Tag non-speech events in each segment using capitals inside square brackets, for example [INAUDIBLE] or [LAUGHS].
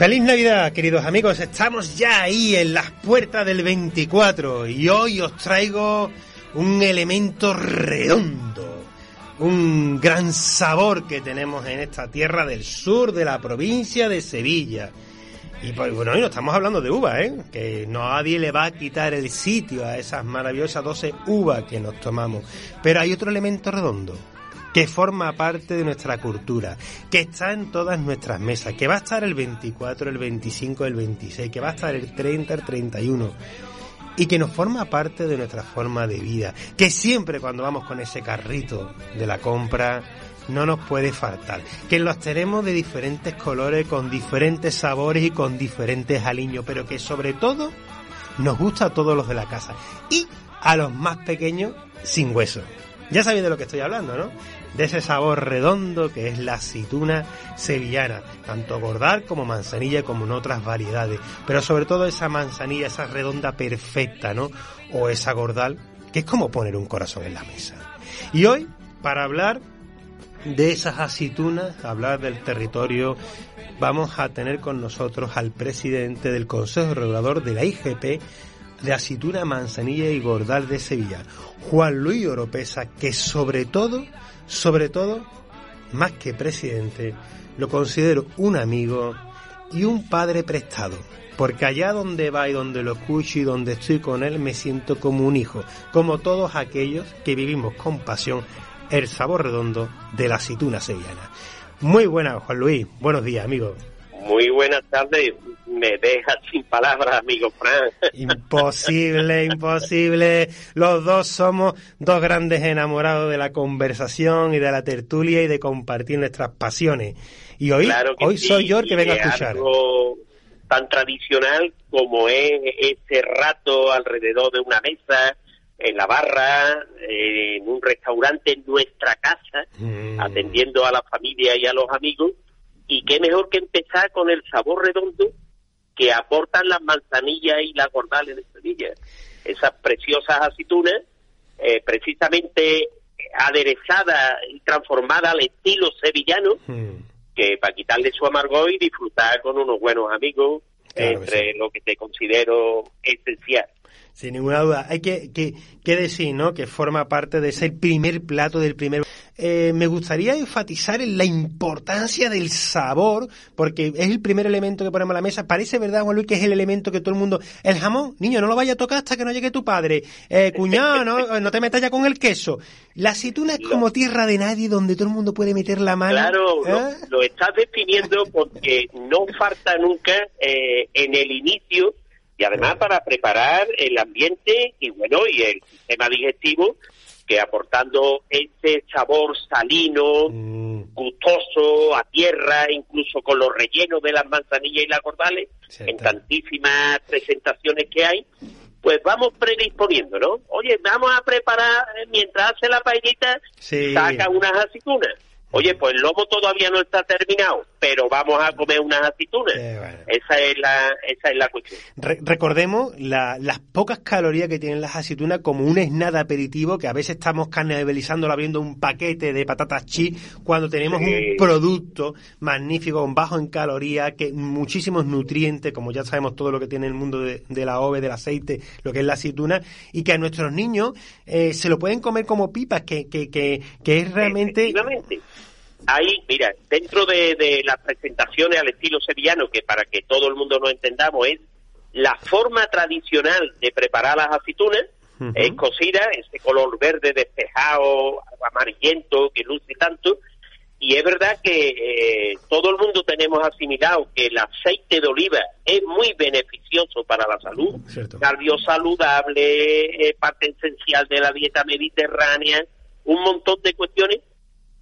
Feliz Navidad, queridos amigos. Estamos ya ahí en las puertas del 24 y hoy os traigo un elemento redondo, un gran sabor que tenemos en esta tierra del sur de la provincia de Sevilla. Y pues bueno, hoy no estamos hablando de uva, ¿eh? Que nadie le va a quitar el sitio a esas maravillosas 12 uvas que nos tomamos. Pero hay otro elemento redondo, que forma parte de nuestra cultura, que está en todas nuestras mesas, que va a estar el 24, el 25, el 26, que va a estar el 30, el 31 y que nos forma parte de nuestra forma de vida, que siempre cuando vamos con ese carrito de la compra no nos puede faltar, que los tenemos de diferentes colores, con diferentes sabores y con diferentes aliños, pero que sobre todo nos gusta a todos los de la casa y a los más pequeños sin hueso. Ya sabéis de lo que estoy hablando, ¿no? De ese sabor redondo que es la aceituna sevillana, tanto gordal como manzanilla como en otras variedades, pero sobre todo esa manzanilla, esa redonda perfecta, ¿no? O esa gordal, que es como poner un corazón en la mesa. Y hoy, para hablar de esas aceitunas, hablar del territorio, vamos a tener con nosotros al presidente del Consejo Regulador de la IGP de aceituna, manzanilla y gordal de Sevilla, Juan Luis Oropesa, que sobre todo, sobre todo, más que presidente, lo considero un amigo y un padre prestado. Porque allá donde va y donde lo escucho y donde estoy con él me siento como un hijo, como todos aquellos que vivimos con pasión el sabor redondo de la aceituna sevillana. Muy buenas, Juan Luis. Buenos días, amigo. Muy buenas tardes. Me deja sin palabras, amigo Fran. [LAUGHS] Imposible, imposible. Los dos somos dos grandes enamorados de la conversación y de la tertulia y de compartir nuestras pasiones. Y hoy, hoy soy yo el que vengo a escuchar. Algo tan tradicional como es ese rato alrededor de una mesa, en la barra, en un restaurante, en nuestra casa, Mm. atendiendo a la familia y a los amigos. Y qué mejor que empezar con el sabor redondo que aportan las manzanillas y las gordales de Sevilla. Esas preciosas aceitunas, eh, precisamente aderezadas y transformadas al estilo sevillano, Mm. que para quitarle su amargor y disfrutar con unos buenos amigos, Claro que entre lo que te considero esencial. Sin ninguna duda. Hay que, que, que decir, ¿no? Que forma parte de ese primer plato del primer. Eh, me gustaría enfatizar en la importancia del sabor, porque es el primer elemento que ponemos a la mesa. Parece verdad, Juan Luis, que es el elemento que todo el mundo. El jamón, niño, no lo vaya a tocar hasta que no llegue tu padre. Eh, cuñado, no, no te metas ya con el queso. La aceituna es como tierra de nadie donde todo el mundo puede meter la mano. Claro, lo, ¿eh? lo estás definiendo porque no falta nunca eh, en el inicio y además para preparar el ambiente y bueno, y el sistema digestivo que aportando ese sabor salino, Mm, gustoso, a tierra, incluso con los rellenos de las manzanillas y las gordales, Sí, en tantísimas presentaciones que hay, pues vamos predisponiendo, ¿no? Oye, vamos a preparar, eh, mientras hace la paellita, Sí. saca unas aceitunas. Oye, pues el lomo todavía no está terminado, pero vamos a comer unas aceitunas. Eh, bueno. Esa es la, esa es la cuestión. Re- recordemos la- las pocas calorías que tienen las aceitunas como un snack aperitivo que a veces estamos canibalizando abriendo un paquete de patatas chi cuando tenemos Sí. un producto magnífico, bajo en calorías, que muchísimos nutrientes, como ya sabemos todo lo que tiene el mundo de, de la ove, del aceite, lo que es la aceituna, y que a nuestros niños eh, se lo pueden comer como pipas, que, que, que, que es realmente... Ahí, mira, dentro de, de las presentaciones al estilo sevillano, que para que todo el mundo nos entendamos es la forma tradicional de preparar las aceitunas, Ujú. es cocida, ese color verde despejado, amarillento, que luce tanto, y es verdad que eh, todo el mundo tenemos asimilado que el aceite de oliva es muy beneficioso para la salud, cardio saludable, eh, parte esencial de la dieta mediterránea, un montón de cuestiones,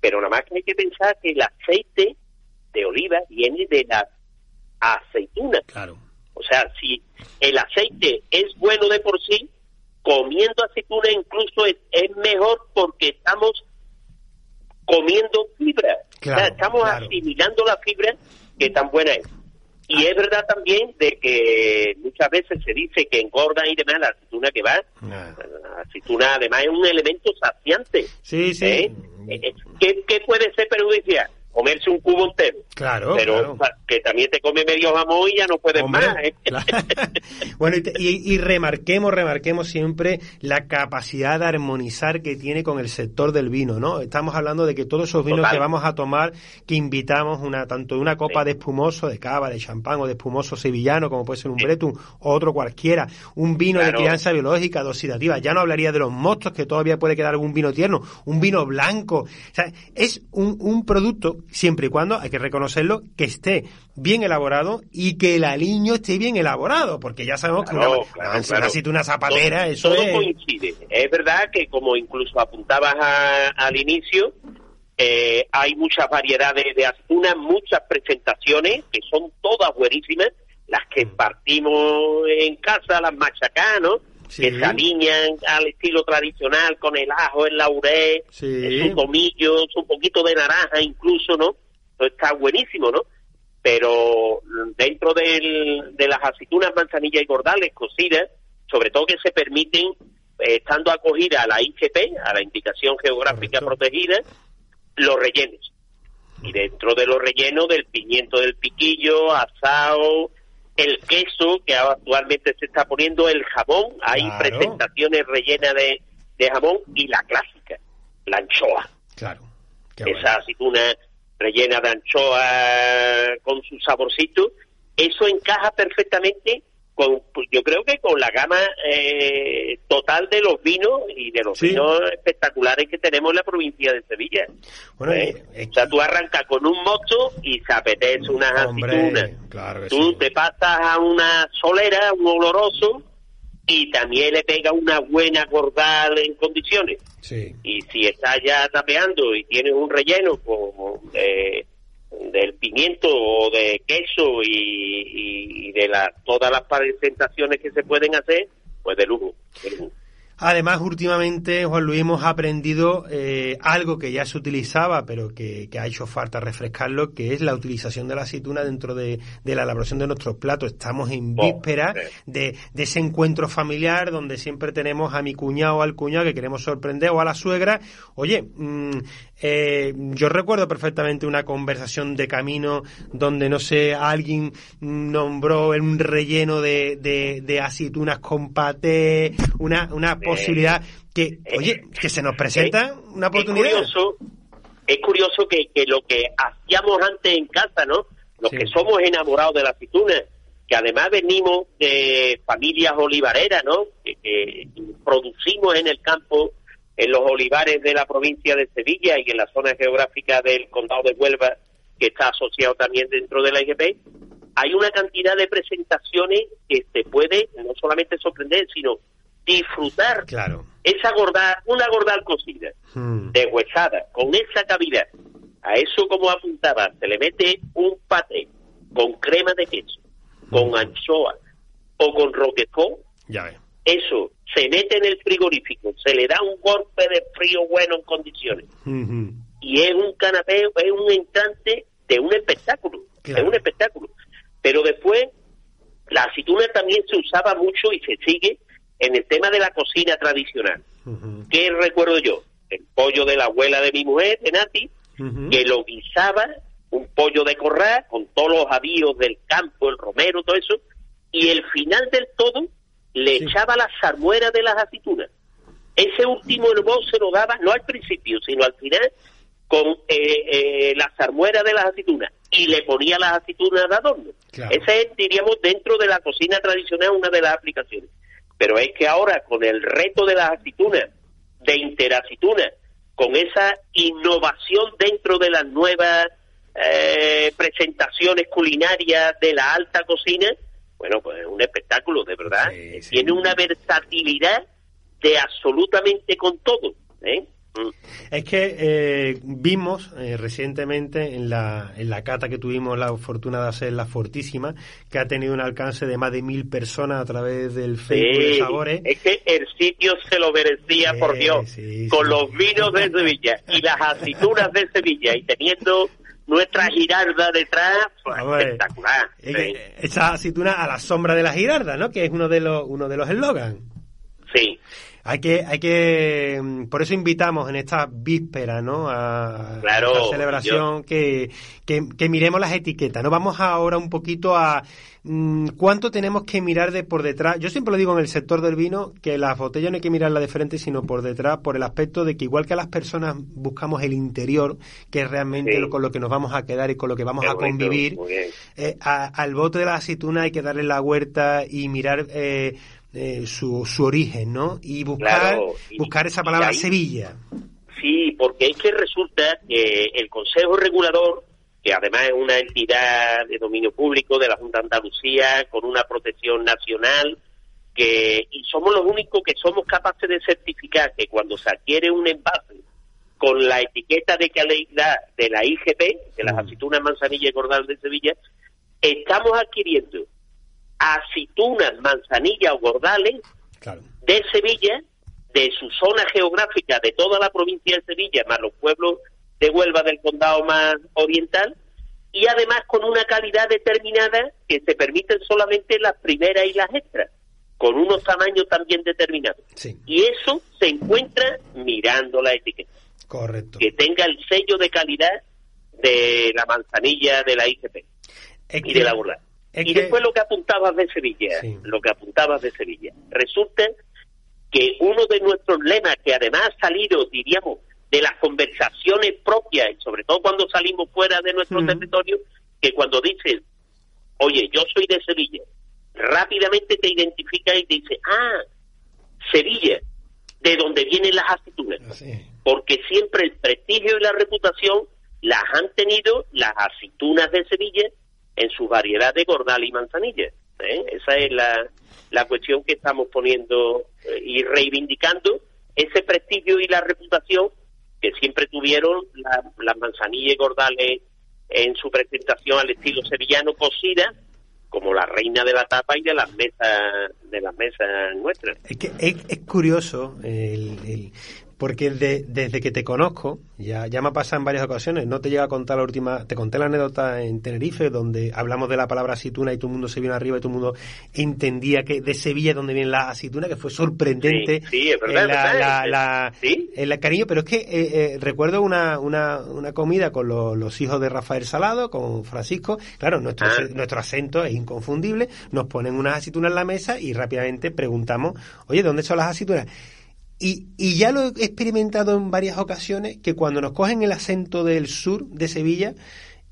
pero nada más que hay que pensar que el aceite de oliva viene de las aceitunas. Claro. O sea, si el aceite es bueno de por sí, comiendo aceituna incluso es, es mejor porque estamos comiendo fibra. Claro, o sea, estamos claro. asimilando la fibra que tan buena es. Y es verdad también de que muchas veces se dice que engorda y demás la aceituna que va. Nah. La aceituna además es un elemento saciante. Sí, sí. ¿eh? Eh, ¿Qué, qué puede ser perjudicial? Comerse un cubo entero. Claro, pero claro. que también te come medio jamón y ya no puedes Hombre, más. ¿eh? claro. [LAUGHS] bueno, y, y- y remarquemos, remarquemos siempre la capacidad de armonizar que tiene con el sector del vino, ¿no? Estamos hablando de que todos esos vinos Total. que vamos a tomar, que invitamos una tanto de una copa Sí. de espumoso, de cava, de champán o de espumoso sevillano, como puede ser un Sí. Bretum o otro cualquiera, un vino de crianza biológica, de oxidativa, ya no hablaría de los mostos, que todavía puede quedar algún vino tierno, un vino blanco. O sea, es un, un producto, siempre y cuando, hay que reconocerlo, que esté bien elaborado y que el aliño esté bien elaborado, porque ya sabemos que una, claro, una, claro. una zapatera, todo, eso todo es... coincide. Es verdad que como incluso apuntabas a- al inicio, eh, hay muchas variedades de aceitunas, muchas presentaciones que son todas buenísimas, las que Mm. partimos en casa, las machacás, ¿no? Sí. Que se alinean al estilo tradicional con el ajo, el laurel, Sí. su tomillo, su poquito de naranja incluso, ¿no? Eso está buenísimo, ¿no? Pero dentro del- de las aceitunas, manzanilla y gordales cocidas, sobre todo que se permiten, eh, estando acogida a la IGP, a la Indicación Geográfica Correcto. Protegida, los rellenos. Y dentro de los rellenos del pimiento del piquillo, asado, el queso, que actualmente se está poniendo, el jamón, hay Claro. presentaciones rellenas de, de jamón y la clásica, la anchoa Claro. Qué esa bueno. aceituna rellena de anchoa con su saborcito, eso encaja perfectamente con, pues, yo creo que con la gama eh, total de los vinos y de los Sí. vinos espectaculares que tenemos en la provincia de Sevilla. Bueno, ¿Eh? es O sea, tú arrancas con un mosto y se apetece unas Hombre, aceitunas. claro que Tú sí. te pasas a una solera, un oloroso, y también le pega una buena gordal en condiciones Sí. y si estás ya tapeando y tienes un relleno como de, del pimiento o de queso y, de la, todas las presentaciones que se pueden hacer, pues de lujo. de lujo. Además, últimamente, Juan Luis, hemos aprendido eh, algo que ya se utilizaba, pero que, que ha hecho falta refrescarlo, que es la utilización de la aceituna dentro de, de la elaboración de nuestros platos. Estamos en víspera de, de ese encuentro familiar donde siempre tenemos a mi cuñado o al cuñado que queremos sorprender o a la suegra. Oye, mm, eh, yo recuerdo perfectamente una conversación de camino donde, no sé, alguien nombró un relleno de, de, de aceitunas con paté, una, una posibilidad que, oye, que se nos presenta una Es oportunidad. curioso, es curioso que, que lo que hacíamos antes en casa, ¿no? Los Sí. que somos enamorados de la aceituna, que además venimos de familias olivareras, ¿no? Que, que producimos en el campo, en los olivares de la provincia de Sevilla y en la zona geográfica del condado de Huelva, que está asociado también dentro de la IGP, hay una cantidad de presentaciones que te puede no solamente sorprender, sino disfrutar Claro. esa gordal, una gordal cocida, Mm. deshuesada, con esa cavidad. A eso, como apuntaba, se le mete un paté con crema de queso, con anchoa o con roquefort. Ya ves. Eso se mete en el frigorífico, se le da un golpe de frío bueno en condiciones. Y es un canapé, es un entrante de un espectáculo, Claro. de un espectáculo. Pero después, la aceituna también se usaba mucho y se sigue en el tema de la cocina tradicional. Ujú. ¿Qué recuerdo yo? El pollo de la abuela de mi mujer, de Nati, que lo guisaba, un pollo de corral, con todos los avíos del campo, el romero, todo eso, y el final del todo le Sí. echaba la salmuera de las aceitunas. Ese último hervor se lo daba, no al principio, sino al final, con eh, eh, la salmuera de las aceitunas, y le ponía las aceitunas de adorno. Claro. Ese es, diríamos, dentro de la cocina tradicional, una de las aplicaciones. Pero es que ahora, con el reto de las aceitunas, de interaceitunas, con esa innovación dentro de las nuevas eh, presentaciones culinarias de la alta cocina, bueno, pues es un espectáculo, de verdad. Sí, sí. Tiene una versatilidad de absolutamente con todo. ¿eh? Mm. Es que eh, vimos eh, recientemente en la, en la cata que tuvimos la fortuna de hacer la Fortísima, que ha tenido un alcance de más de mil personas a través del Facebook de Sí, Sabores. es que el sitio se lo merecía, Sí, por Dios, sí, con los vinos de Sevilla y las aceitunas de Sevilla y teniendo nuestra girarda detrás, pues, ver, espectacular. es sí. que Esa aceituna a la sombra de la girarda, ¿no? Que es uno de los, uno de los eslogans. Sí. Hay que, hay que, mm, por eso invitamos en esta víspera, ¿no? A, claro, esta celebración que, que, miremos las etiquetas, ¿no? Vamos ahora un poquito a cuánto tenemos que mirar de por detrás. Yo siempre lo digo en el sector del vino, que las botellas no hay que mirarlas de frente, sino por detrás, por el aspecto de que igual que a las personas buscamos el interior, que es realmente lo, con lo que nos vamos a quedar y con lo que vamos a convivir, eh, al bote de la aceituna hay que darle la huerta y mirar eh, eh, su, su origen, ¿no? Y buscar, buscar esa palabra Sevilla. Sí, porque es que resulta que el Consejo Regulador, que además es una entidad de dominio público de la Junta de Andalucía, con una protección nacional, que, y somos los únicos que somos capaces de certificar que cuando se adquiere un envase con la etiqueta de calidad de la IGP, de las mm. aceitunas manzanilla y cordal de Sevilla, estamos adquiriendo aceitunas, manzanilla o gordales de Sevilla, de su zona geográfica, de toda la provincia de Sevilla, más los pueblos de Huelva del condado más oriental, y además con una calidad determinada que se permiten solamente las primeras y las extras, con unos tamaños también determinados. Y eso se encuentra mirando la etiqueta. Correcto. Que tenga el sello de calidad de la manzanilla de la IGP y de la burla y después lo que apuntabas de Sevilla, lo que apuntabas de Sevilla. Resulta que uno de nuestros lemas, que además ha salido, diríamos, de las conversaciones propias, y sobre todo cuando salimos fuera de nuestro territorio, que cuando dices, oye, yo soy de Sevilla, rápidamente te identifica y te dice, ah, Sevilla, de donde vienen las aceitunas. Porque siempre el prestigio y la reputación las han tenido las aceitunas de Sevilla en su variedad de gordal y manzanilla. ¿eh? Esa es la, la cuestión que estamos poniendo eh, y reivindicando ese prestigio y la reputación que siempre tuvieron las manzanillas y gordales en su presentación al estilo sevillano cocida como la reina de la tapa y de las mesas de las mesas nuestras. Es curioso el, porque desde que te conozco, ya, ya me ha pasado en varias ocasiones, no te llega a contar la última, te conté la anécdota en Tenerife, donde hablamos de la palabra aceituna y todo el mundo se vino arriba y todo el mundo entendía que de Sevilla donde viene la aceituna, que fue sorprendente. Sí, es verdad, la, el cariño, pero es que eh, eh, recuerdo una, una, una comida con los, hijos de Rafael Salado, con Francisco, claro, nuestro, ah. nuestro acento es inconfundible, nos ponen unas aceitunas en la mesa y rápidamente preguntamos, oye, ¿dónde son las aceitunas? Y, y, ya lo he experimentado en varias ocasiones, que cuando nos cogen el acento del sur de Sevilla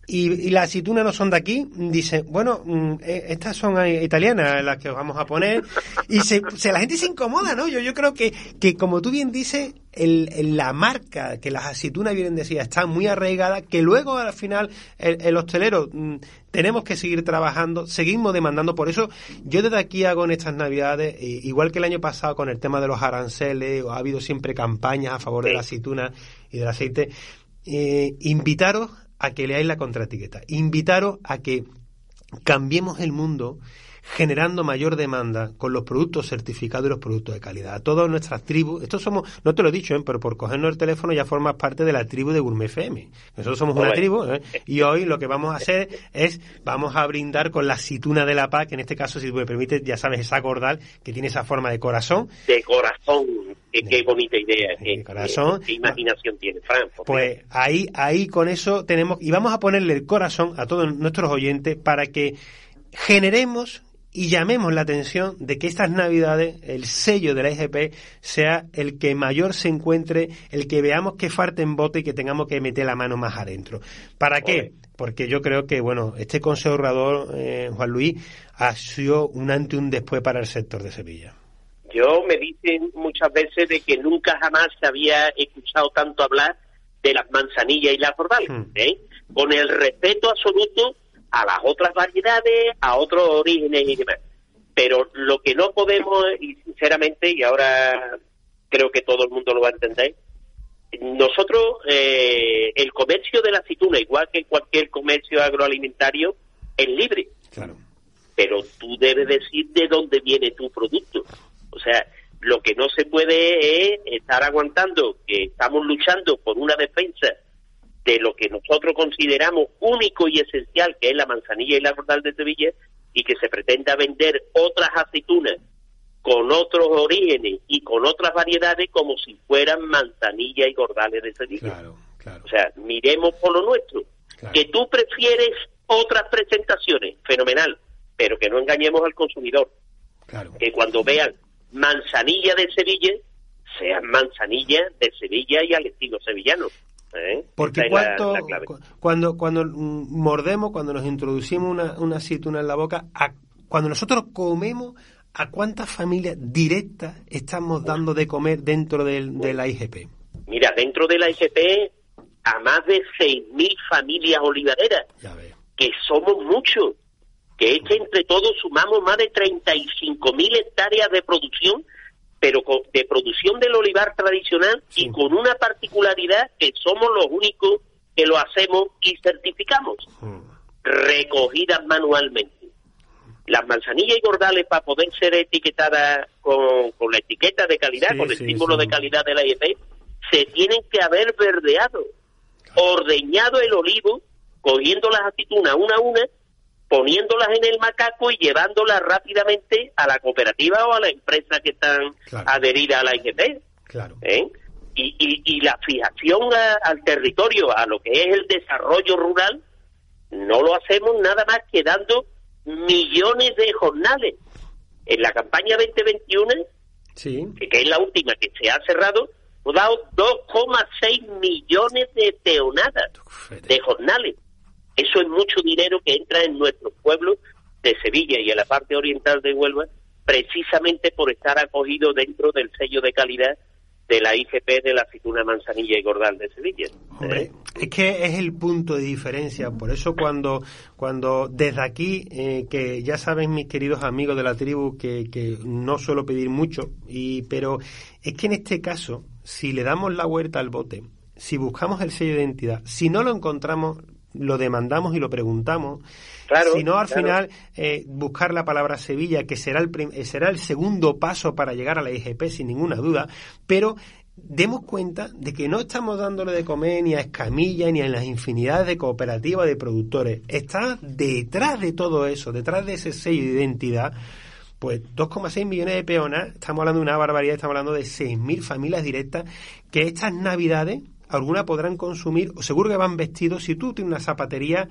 y, y las aceitunas no son de aquí, dice, bueno, mm, eh, estas son eh, italianas las que os vamos a poner, y se, la gente se incomoda, ¿no? Yo, yo creo que, que como tú bien dices, el, la marca que las aceitunas vienen de está muy arraigada, que luego al final el, el hostelero mm, tenemos que seguir trabajando, seguimos demandando. Por eso yo desde aquí hago en estas navidades, igual que el año pasado con el tema de los aranceles, ha habido siempre campañas a favor de la aceituna y del aceite, eh, invitaros a que leáis la contraetiqueta, invitaros a que cambiemos el mundo generando mayor demanda con los productos certificados y los productos de calidad. A todas nuestras tribus, esto somos, no te lo he dicho, ¿eh? pero por cogernos el teléfono ya formas parte de la tribu de Gourmet FM. Nosotros somos una tribu ¿eh? y hoy lo que vamos a hacer es, vamos a brindar con la aceituna de la paz, que en este caso, si me permite, ya sabes, esa cordal que tiene esa forma de corazón. De corazón, qué, bonita idea, qué, corazón. Qué, imaginación tiene, Fran. Pues ahí, ahí con eso tenemos, y vamos a ponerle el corazón a todos nuestros oyentes para que generemos y llamemos la atención de que estas navidades el sello de la IGP sea el que mayor se encuentre, el que veamos que falta en bote y que tengamos que meter la mano más adentro. ¿Para qué? Porque yo creo que, bueno, este consejo eh, Juan Luis, ha sido un antes y un después para el sector de Sevilla. Yo me dicen muchas veces de que nunca jamás se había escuchado tanto hablar de las manzanillas y la cordales, hmm. ¿eh? con el respeto absoluto a las otras variedades, a otros orígenes y demás. Pero lo que no podemos, y sinceramente, y ahora creo que todo el mundo lo va a entender, nosotros, eh, el comercio de la aceituna, igual que cualquier comercio agroalimentario, es libre. Claro. Pero tú debes decir de dónde viene tu producto. O sea, lo que no se puede es estar aguantando que estamos luchando por una defensa de lo que nosotros consideramos único y esencial, que es la manzanilla y la cordal de Sevilla, y que se pretenda vender otras aceitunas con otros orígenes y con otras variedades como si fueran manzanilla y gordales de Sevilla. Claro, claro. O sea, miremos por lo nuestro. Claro. Que tú prefieres otras presentaciones, fenomenal, pero que no engañemos al consumidor. Claro. Que cuando vean manzanilla de Sevilla, sean manzanilla de Sevilla y al estilo sevillano. ¿Eh? Porque la- cuánto, la cuando, cuando mordemos, cuando nos introducimos una, una aceituna en la boca, a- cuando nosotros comemos, ¿a cuántas familias directas estamos dando de comer dentro del, de la IGP? Mira, dentro de la IGP, a más de 6.000 familias olivareras, que somos muchos, que es que entre todos sumamos más de 35.000 hectáreas de producción, pero con- de producción del olivar tradicional Sí. y con una particularidad que somos los únicos que lo hacemos y certificamos, Mm. recogidas manualmente. Las manzanillas y gordales para poder ser etiquetadas con, con la etiqueta de calidad, Sí, con el sí, símbolo sí. de calidad de la IEP, se tienen que haber verdeado, ordeñado el olivo, cogiendo las aceitunas una a una, poniéndolas en el macaco y llevándolas rápidamente a la cooperativa o a la empresa que están Claro. adheridas a la IGP. Claro. ¿eh? Y, y, y la fijación a- al territorio, a lo que es el desarrollo rural, no lo hacemos nada más que dando millones de jornales. En la campaña 2021, Sí. que que es la última que se ha cerrado, hemos dado 2,6 millones de peonadas de jornales. Eso es mucho dinero que entra en nuestros pueblos de Sevilla y en la parte oriental de Huelva, precisamente por estar acogido dentro del sello de calidad de la IGP de la aceituna manzanilla y gordal de Sevilla. Hombre, es que es el punto de diferencia. Por eso cuando, cuando desde aquí, eh, que ya saben mis queridos amigos de la tribu que, que no suelo pedir mucho, y, pero es que en este caso, si le damos la vuelta al bote, si buscamos el sello de identidad, si no lo encontramos, lo demandamos y lo preguntamos. Claro, si no, al claro. final, eh, buscar la palabra Sevilla, que será el, prim- eh, será el segundo paso para llegar a la IGP, sin ninguna duda, pero demos cuenta de que no estamos dándole de comer ni a Escamilla ni a las infinidades de cooperativas de productores. Está detrás de todo eso, detrás de ese sello de identidad, pues 2,6 millones de peonas, estamos hablando de una barbaridad, estamos hablando de 6.000 familias directas que estas navidades algunas podrán consumir, o seguro que van vestidos, si tú tienes una zapatería,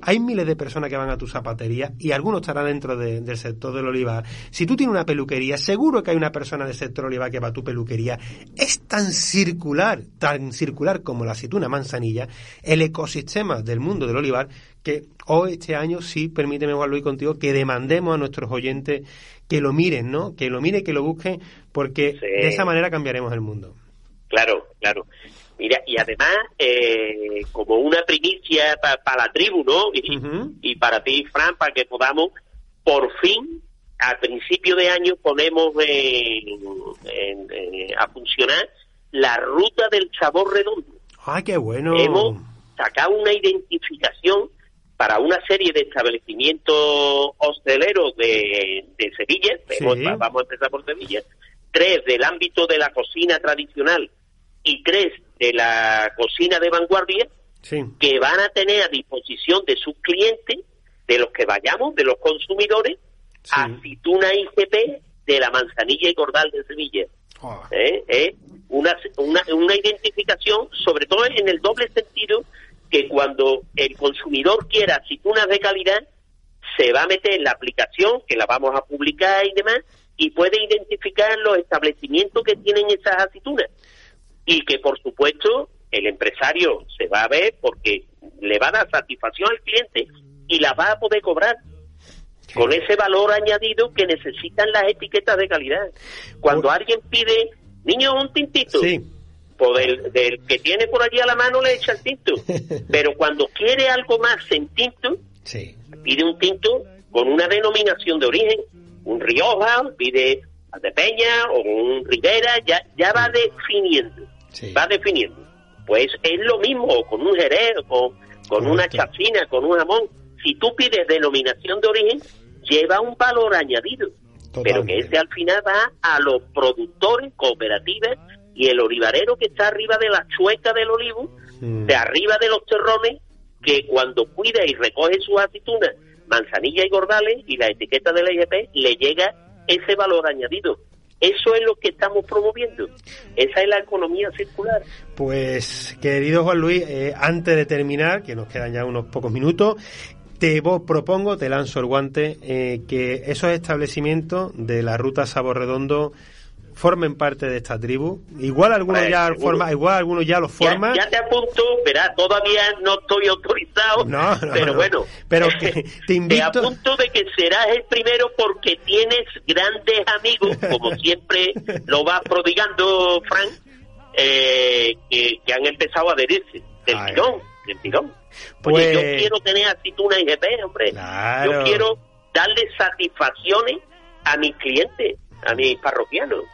hay miles de personas que van a tu zapatería y algunos estarán dentro de- del sector del olivar. Si tú tienes una peluquería, seguro que hay una persona del sector olivar que va a tu peluquería. Es tan circular, tan circular como la aceituna manzanilla, el ecosistema del mundo del olivar, que hoy, este año, sí, permíteme, Juan Luis, contigo, que demandemos a nuestros oyentes que lo miren, ¿no? Que lo miren, que lo busquen, porque Sí. de esa manera cambiaremos el mundo. Claro, claro. Mira, y además, eh, como una primicia para la tribu, ¿no? Y, para ti, Fran, para que podamos, por fin, a principio de año, ponemos en- en- en- a funcionar la ruta del sabor redondo. ¡Ay, qué bueno! Hemos sacado una identificación para una serie de establecimientos hosteleros de, de Sevilla, Sí. Hemos- vamos a empezar por Sevilla, tres del ámbito de la cocina tradicional y tres de la cocina de vanguardia, Sí. que van a tener a disposición de sus clientes, de los que vayamos, de los consumidores, Sí. aceituna IGP de la manzanilla y cordal de Sevilla. Ah, ¿eh? Es una, una, una identificación, sobre todo en el doble sentido, que cuando el consumidor quiera aceitunas de calidad, se va a meter en la aplicación, que la vamos a publicar y demás, y puede identificar los establecimientos que tienen esas aceitunas. Y que, por supuesto, el empresario se va a ver porque le va a dar satisfacción al cliente y la va a poder cobrar con ese valor añadido que necesitan las etiquetas de calidad. Cuando Por- alguien pide, niño, un tintito, Sí. pues del, del que tiene por allí a la mano le echa el tinto. [LAUGHS] Pero cuando quiere algo más en tinto, Sí. pide un tinto con una denominación de origen. Un Rioja, pide de Peña o un Rivera, ya, ya va definiendo. Sí. Va definiendo. Pues es lo mismo con un Jerez, con, con una chacina, con un jamón. Si tú pides denominación de origen, lleva un valor añadido. Pero que ese al final va a los productores, cooperativas y el olivarero que está arriba de la chueca del olivo, Mm. de arriba de los terrones, que cuando cuida y recoge sus aceitunas, manzanilla y gordales y la etiqueta de la IGP, le llega ese valor añadido. Eso es lo que estamos promoviendo. Esa es la economía circular. Pues, querido Juan Luis, eh, antes de terminar, que nos quedan ya unos pocos minutos, te propongo, te lanzo el guante, eh, que esos establecimientos de la ruta Sabor Redondo formen parte de esta tribu. Igual algunos ya forma, igual algunos ya lo forman. Ya, te apunto, verás, todavía no estoy autorizado, pero bueno, pero [LAUGHS] te invito. Te apunto de que serás el primero porque tienes grandes amigos, como [LAUGHS] siempre lo vas prodigando, Frank, eh, que, han empezado a adherirse del tirón, del tirón. Oye, yo pues quiero tener aceituna IGP, hombre. Yo quiero darle satisfacciones a mis clientes a mis parroquianos.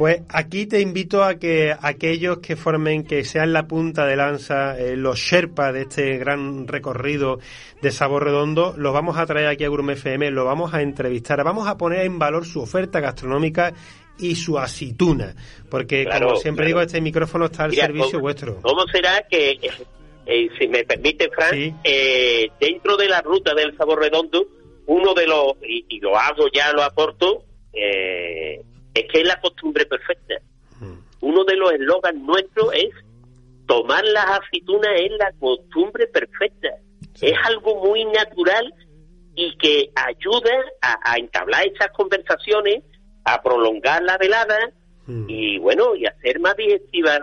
Pues aquí te invito a que aquellos que formen, que sean la punta de lanza, eh, los Sherpas de este gran recorrido de Sabor Redondo, los vamos a traer aquí a Gourmet FM, los vamos a entrevistar, vamos a poner en valor su oferta gastronómica y su aceituna, porque como siempre digo, este micrófono está al servicio vuestro. ¿Cómo será que, eh, si me permite, Frank, eh, dentro de la ruta del Sabor Redondo, uno de los, y lo hago ya, lo aporto, eh, es que es la costumbre perfecta. Mm. Uno de los eslogans nuestros es tomar las aceitunas es la costumbre perfecta. Es algo muy natural y que ayuda a, entablar esas conversaciones, a prolongar la velada mm. y bueno, y hacer más digestiva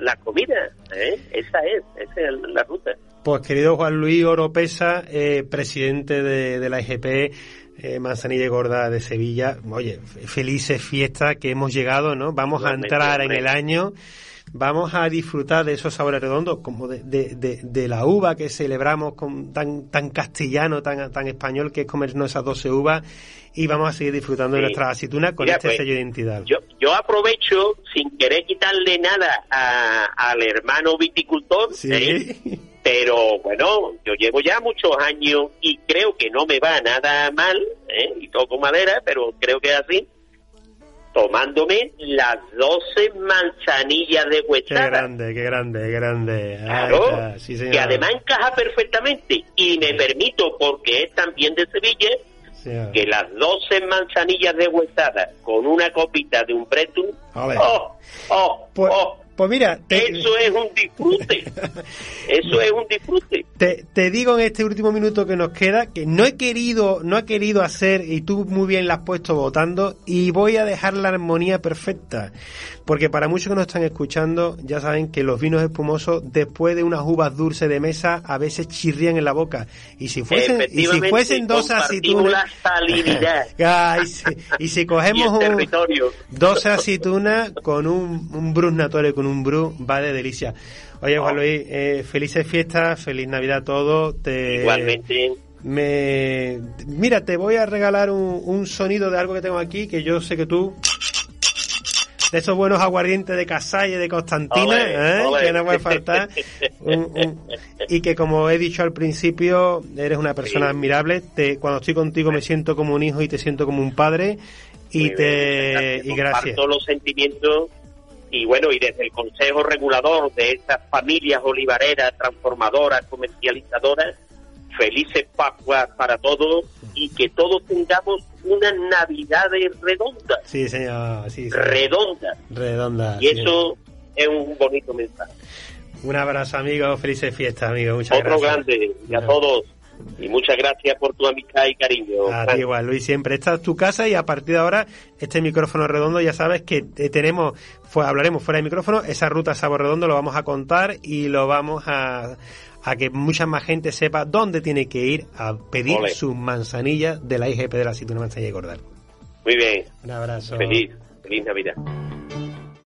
la, comida. ¿eh? Esa es, esa es la ruta. Pues querido Juan Luis Oropesa, eh, presidente de, de la IGP, eh, Manzanilla Gorda de Sevilla. Oye, felices fiestas que hemos llegado, ¿no? Vamos a entrar en el año, vamos a disfrutar de esos sabores redondos, como de, de, de, la uva que celebramos con tan, tan castellano, tan, tan español, que es comernos esas 12 uvas, y vamos a seguir disfrutando de nuestra aceituna con este pues, sello de identidad. Yo, yo aprovecho, sin querer quitarle nada al hermano viticultor, ¿Sí? ¿eh? [LAUGHS] Pero bueno, yo llevo ya muchos años y creo que no me va nada mal, ¿eh? y toco madera, pero creo que es así, tomándome las 12 manzanillas de huesada. Qué grande, qué grande, qué grande. Claro, que además encaja perfectamente. Y me permito, porque es también de Sevilla, que las 12 manzanillas de huesada con una copita de un bretum, oh, oh, pues, oh, pues mira, eso es un disfrute. [LAUGHS] Eso es un disfrute. Te, te, digo en este último minuto que nos queda que no he querido, no he querido hacer y tú muy bien la has puesto votando y voy a dejar la armonía perfecta, porque para muchos que nos están escuchando ya saben que los vinos espumosos después de unas uvas dulces de mesa a veces chirrían en la boca. Y si fuesen y si fuesen dos aceitunas [LAUGHS] y, si, [LAUGHS] cogemos un, dos aceitunas con un, un brusnatore con un bru va de delicia. Oye, Juan oh. Luis, eh, felices fiestas, feliz Navidad a todos. Igualmente. Me, mira, te voy a regalar un, sonido de algo que tengo aquí que yo sé que tú de esos buenos aguardientes de Casalle, de Constantina, ¿eh? que no puede faltar. [LAUGHS] y que como he dicho al principio, eres una persona admirable. Te, cuando estoy contigo me siento como un hijo y te siento como un padre. Y te y gracias. todos los sentimientos y bueno, y desde el Consejo Regulador de estas familias olivareras, transformadoras, comercializadoras, felices Pascuas para todos y que todos tengamos una Navidad redonda. Sí, señor, sí, Redonda. Redonda. Y eso es un bonito mensaje. Un abrazo, amigo. Felices fiestas, amigo. Muchas Otro gracias. grande. Y a todos. Y muchas gracias por tu amistad y cariño. A ti igual, Luis, siempre. Esta es tu casa y a partir de ahora, este micrófono redondo, ya sabes que tenemos, hablaremos fuera de micrófono, esa ruta Sabor Redondo lo vamos a contar y lo vamos a, a que mucha más gente sepa dónde tiene que ir a pedir sus manzanillas de la IGP de la aceituna manzanilla y gordal. Muy bien. Un abrazo. Feliz, feliz Navidad.